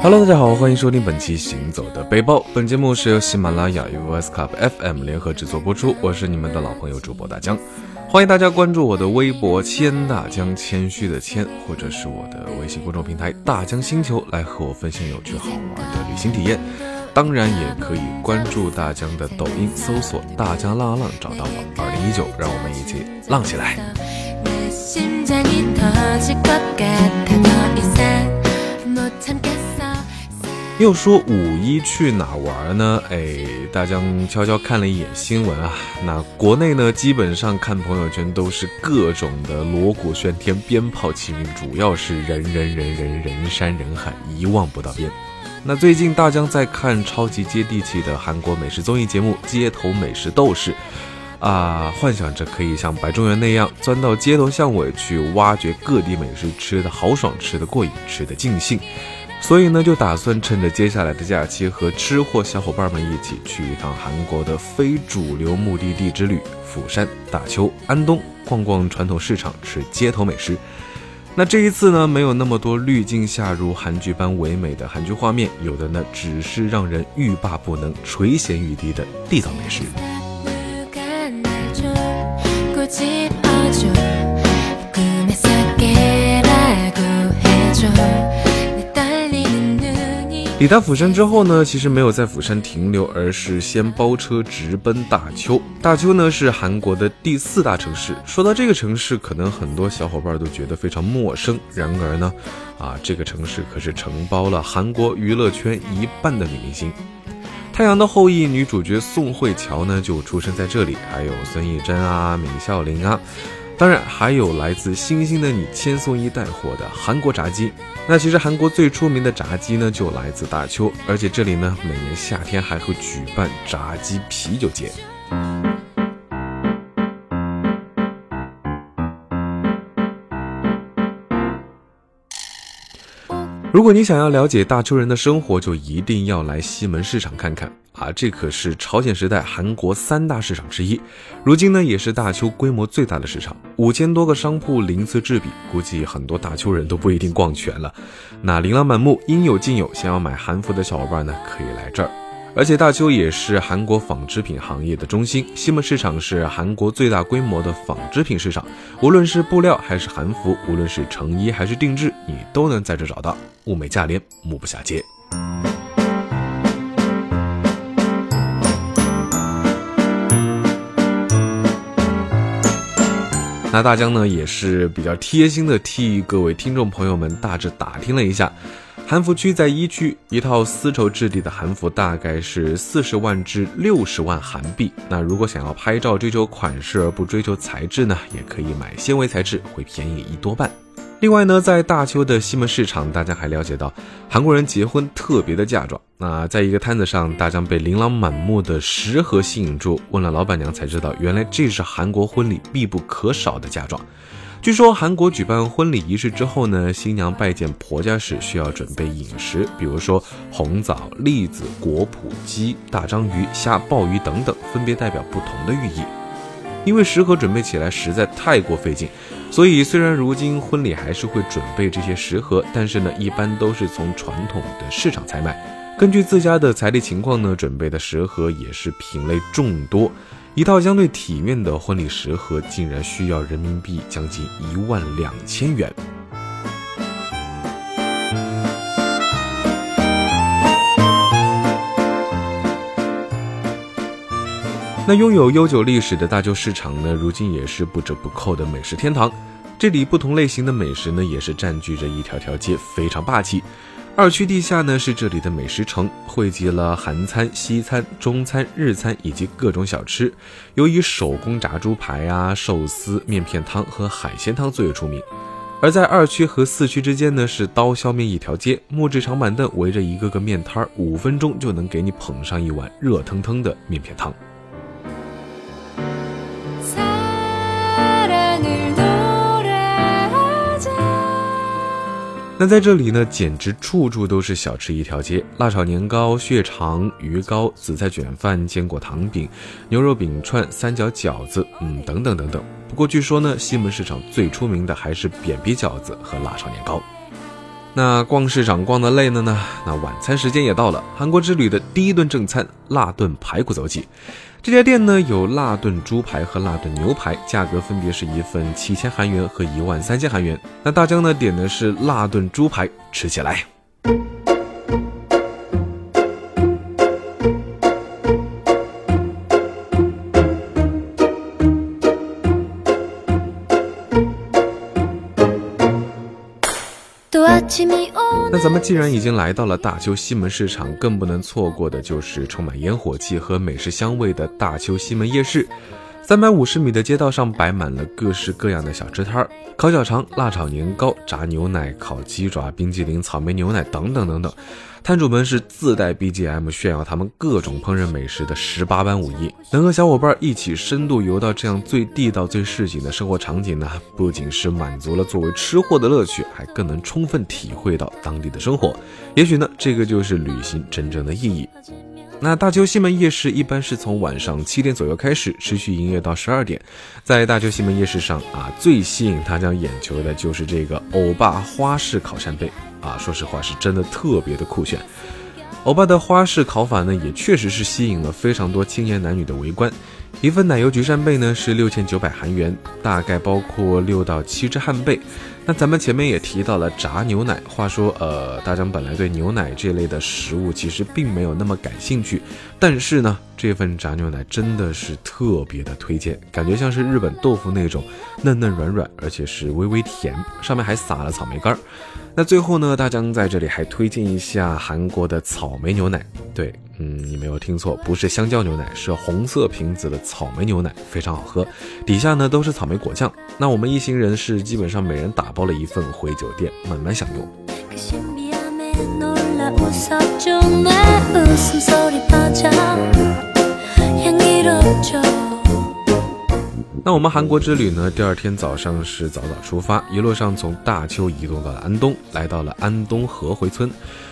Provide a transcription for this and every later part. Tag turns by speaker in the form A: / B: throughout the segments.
A: Hello，大家好，欢迎收听本期《行走的背包》。本节目是由喜马拉雅与 VS Club FM 联合制作播出。我是你们的老朋友主播大江，欢迎大家关注我的微博“谦大江”，谦虚的谦，或者是我的微信公众平台“大江星球”，来和我分享有趣好玩的旅行体验。当然，也可以关注大江的抖音，搜索“大江浪浪”，找到我。二零一九，让我们一起浪起来。又说五一去哪玩呢？哎，大江悄悄看了一眼新闻啊，那国内呢，基本上看朋友圈都是各种的锣鼓喧天、鞭炮齐鸣，主要是人人人人人山人海，一望不到边。那最近大江在看超级接地气的韩国美食综艺节目《街头美食斗士》，啊，幻想着可以像白中原那样钻到街头巷尾去挖掘各地美食，吃的豪爽，吃的过瘾，吃的尽兴。所以呢，就打算趁着接下来的假期和吃货小伙伴们一起去一趟韩国的非主流目的地之旅——釜山、大邱、安东，逛逛传统市场，吃街头美食。那这一次呢，没有那么多滤镜下如韩剧般唯美的韩剧画面，有的呢，只是让人欲罢不能、垂涎欲滴的地道美食。抵达釜山之后呢，其实没有在釜山停留，而是先包车直奔大邱。大邱呢是韩国的第四大城市。说到这个城市，可能很多小伙伴都觉得非常陌生。然而呢，啊，这个城市可是承包了韩国娱乐圈一半的女明星。《太阳的后裔》女主角宋慧乔呢就出生在这里，还有孙艺珍啊、闵孝琳啊。当然，还有来自星星的你千颂伊带火的韩国炸鸡。那其实韩国最出名的炸鸡呢，就来自大邱，而且这里呢，每年夏天还会举办炸鸡啤酒节。如果你想要了解大邱人的生活，就一定要来西门市场看看啊！这可是朝鲜时代韩国三大市场之一，如今呢也是大邱规模最大的市场，五千多个商铺鳞次栉比，估计很多大邱人都不一定逛全了。那琳琅满目，应有尽有，想要买韩服的小伙伴呢，可以来这儿。而且大邱也是韩国纺织品行业的中心，西门市场是韩国最大规模的纺织品市场，无论是布料还是韩服，无论是成衣还是定制，你都能在这找到，物美价廉，目不暇接。那大江呢，也是比较贴心的，替各位听众朋友们大致打听了一下。韩服区在一区，一套丝绸质地的韩服大概是四十万至六十万韩币。那如果想要拍照追求款式而不追求材质呢，也可以买纤维材质，会便宜一多半。另外呢，在大邱的西门市场，大家还了解到韩国人结婚特别的嫁妆。那在一个摊子上，大江被琳琅满目的食盒吸引住，问了老板娘才知道，原来这是韩国婚礼必不可少的嫁妆。据说韩国举办婚礼仪式之后呢，新娘拜见婆家时需要准备饮食，比如说红枣、栗子、果脯、鸡、大章鱼、虾、鲍鱼等等，分别代表不同的寓意。因为食盒准备起来实在太过费劲，所以虽然如今婚礼还是会准备这些食盒，但是呢，一般都是从传统的市场采买。根据自家的财力情况呢，准备的食盒也是品类众多。一套相对体面的婚礼食盒竟然需要人民币将近一万两千元。那拥有悠久历史的大旧市场呢，如今也是不折不扣的美食天堂。这里不同类型的美食呢，也是占据着一条条街，非常霸气。二区地下呢是这里的美食城，汇集了韩餐、西餐、中餐、日餐以及各种小吃，尤以手工炸猪排啊、寿司、面片汤和海鲜汤最为出名。而在二区和四区之间呢是刀削面一条街，木质长板凳围着一个个面摊儿，五分钟就能给你捧上一碗热腾腾的面片汤。那在这里呢，简直处处都是小吃一条街，辣炒年糕、血肠、鱼糕、紫菜卷饭、坚果糖饼、牛肉饼串、三角饺子，嗯，等等等等。不过据说呢，西门市场最出名的还是扁皮饺子和辣炒年糕。那逛市场逛的累了呢，那晚餐时间也到了，韩国之旅的第一顿正餐辣炖排骨走起。这家店呢有辣炖猪排和辣炖牛排，价格分别是一份七千韩元和一万三千韩元。那大江呢点的是辣炖猪排，吃起来。那咱们既然已经来到了大邱西门市场，更不能错过的就是充满烟火气和美食香味的大邱西门夜市。三百五十米的街道上摆满了各式各样的小吃摊儿，烤小肠、辣炒年糕、炸牛奶、烤鸡爪、冰激凌、草莓牛奶等等等等。摊主们是自带 BGM 炫耀他们各种烹饪美食的十八般武艺。能和小伙伴一起深度游到这样最地道、最市井的生活场景呢，不仅是满足了作为吃货的乐趣，还更能充分体会到当地的生活。也许呢，这个就是旅行真正的意义。那大邱西门夜市一般是从晚上七点左右开始，持续营业到十二点。在大邱西门夜市上啊，最吸引大家眼球的就是这个欧巴花式烤扇贝啊，说实话是真的特别的酷炫。欧巴的花式烤法呢，也确实是吸引了非常多青年男女的围观。一份奶油焗扇贝呢是六千九百韩元，大概包括六到七只汉贝。那咱们前面也提到了炸牛奶，话说，呃，大江本来对牛奶这类的食物其实并没有那么感兴趣，但是呢，这份炸牛奶真的是特别的推荐，感觉像是日本豆腐那种嫩嫩软软，而且是微微甜，上面还撒了草莓干儿。那最后呢，大江在这里还推荐一下韩国的草莓牛奶，对。嗯，你没有听错，不是香蕉牛奶，是红色瓶子的草莓牛奶，非常好喝。底下呢都是草莓果酱。那我们一行人是基本上每人打包了一份回酒店慢慢享用。那我们韩国之旅呢？第二天早上是早早出发，一路上从大邱移动到了安东，来到了安东河回村。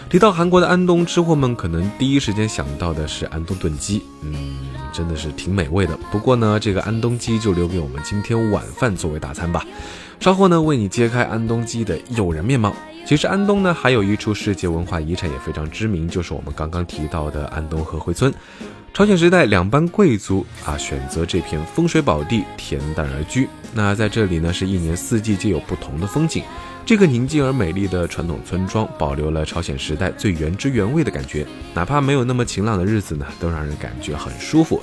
A: 提到韩国的安东，吃货们可能第一时间想到的是安东炖鸡，嗯，真的是挺美味的。不过呢，这个安东鸡就留给我们今天晚饭作为大餐吧。稍后呢，为你揭开安东鸡的诱人面貌。其实安东呢，还有一处世界文化遗产也非常知名，就是我们刚刚提到的安东和回村。朝鲜时代，两班贵族啊选择这片风水宝地恬淡而居。那在这里呢，是一年四季皆有不同的风景。这个宁静而美丽的传统村庄，保留了朝鲜时代最原汁原味的感觉。哪怕没有那么晴朗的日子呢，都让人感觉很舒服。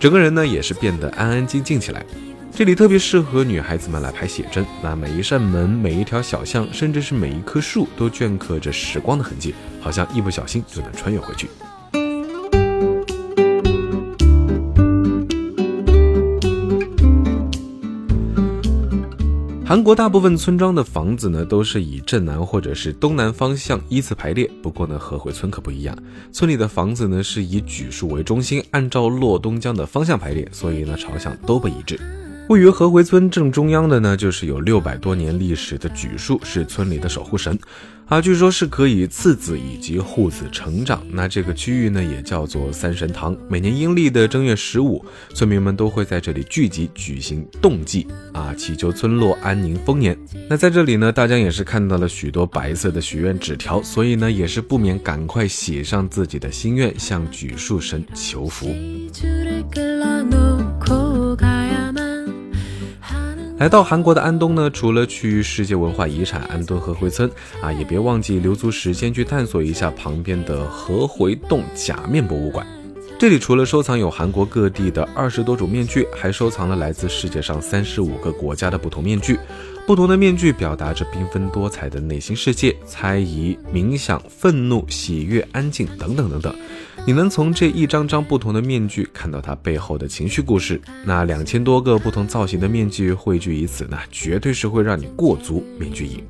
A: 整个人呢，也是变得安安静静起来。这里特别适合女孩子们来拍写真。那每一扇门、每一条小巷，甚至是每一棵树，都镌刻着时光的痕迹，好像一不小心就能穿越回去。韩国大部分村庄的房子呢，都是以正南或者是东南方向依次排列。不过呢，和回村可不一样，村里的房子呢是以榉树为中心，按照洛东江的方向排列，所以呢朝向都不一致。位于河回村正中央的呢，就是有六百多年历史的榉树，是村里的守护神。啊，据说是可以赐子以及护子成长。那这个区域呢，也叫做三神堂。每年阴历的正月十五，村民们都会在这里聚集举行动祭，啊，祈求村落安宁丰年。那在这里呢，大家也是看到了许多白色的许愿纸条，所以呢，也是不免赶快写上自己的心愿，向榉树神求福。来到韩国的安东呢，除了去世界文化遗产安东和回村啊，也别忘记留足时间去探索一下旁边的和回洞假面博物馆。这里除了收藏有韩国各地的二十多种面具，还收藏了来自世界上三十五个国家的不同面具。不同的面具表达着缤纷多彩的内心世界，猜疑、冥想、愤怒、喜悦、安静等等等等。你能从这一张张不同的面具看到它背后的情绪故事。那两千多个不同造型的面具汇聚于此呢，绝对是会让你过足面具瘾。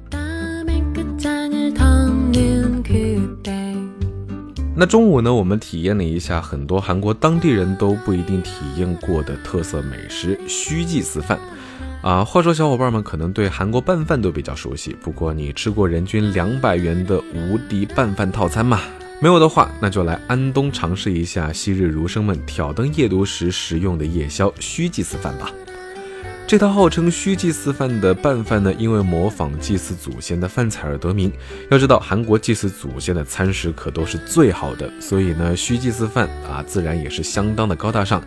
A: 那中午呢，我们体验了一下很多韩国当地人都不一定体验过的特色美食——虚祭司饭。啊，话说小伙伴们可能对韩国拌饭都比较熟悉，不过你吃过人均两百元的无敌拌饭套餐吗？没有的话，那就来安东尝试一下昔日儒生们挑灯夜读时食用的夜宵虚祭祀饭吧。这套号称虚祭祀饭的拌饭呢，因为模仿祭祀祖先的饭菜而得名。要知道，韩国祭祀祖先的餐食可都是最好的，所以呢，虚祭祀饭啊，自然也是相当的高大上。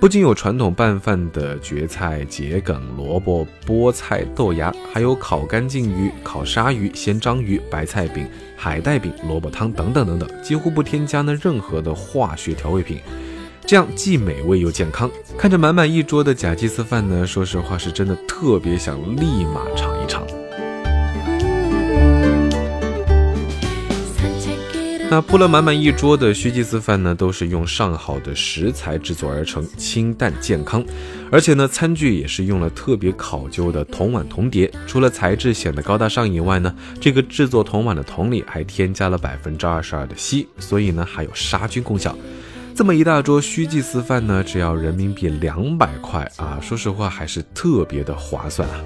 A: 不仅有传统拌饭的蕨菜、桔梗、萝卜、菠菜、豆芽，还有烤干净鱼、烤鲨鱼、鲜章鱼、白菜饼、海带饼、萝卜汤等等等等，几乎不添加呢任何的化学调味品。这样既美味又健康，看着满满一桌的假祭祀饭呢，说实话是真的特别想立马尝一尝。那铺了满满一桌的虚祭祀饭呢，都是用上好的食材制作而成，清淡健康，而且呢，餐具也是用了特别考究的铜碗铜碟。除了材质显得高大上以外呢，这个制作铜碗的铜里还添加了百分之二十二的锡，所以呢，还有杀菌功效。这么一大桌虚祭祀饭呢，只要人民币两百块啊！说实话，还是特别的划算啊。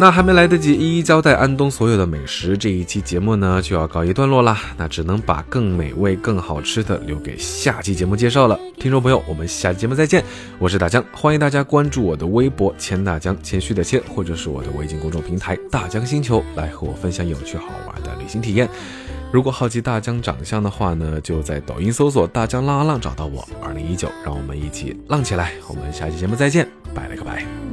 A: 那还没来得及一一交代安东所有的美食，这一期节目呢就要告一段落啦。那只能把更美味、更好吃的留给下期节目介绍了。听众朋友，我们下期节目再见。我是大江，欢迎大家关注我的微博“千大江”，谦虚的谦，或者是我的微信公众平台“大江星球”，来和我分享有趣好玩的旅行体验。如果好奇大江长相的话呢，就在抖音搜索“大江浪浪浪”找到我。二零一九，让我们一起浪起来。我们下期节目再见，拜了个拜。